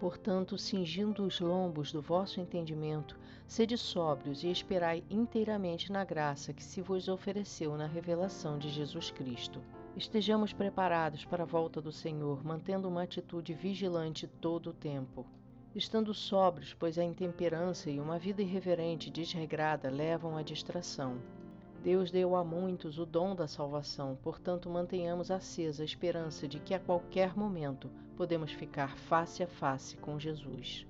Portanto, cingindo os lombos do vosso entendimento, sede sóbrios e esperai inteiramente na graça que se vos ofereceu na revelação de Jesus Cristo. Estejamos preparados para a volta do Senhor, mantendo uma atitude vigilante todo o tempo. Estando sóbrios, pois a intemperança e uma vida irreverente e desregrada levam à distração. Deus deu a muitos o dom da salvação, portanto, mantenhamos acesa a esperança de que a qualquer momento podemos ficar face a face com Jesus.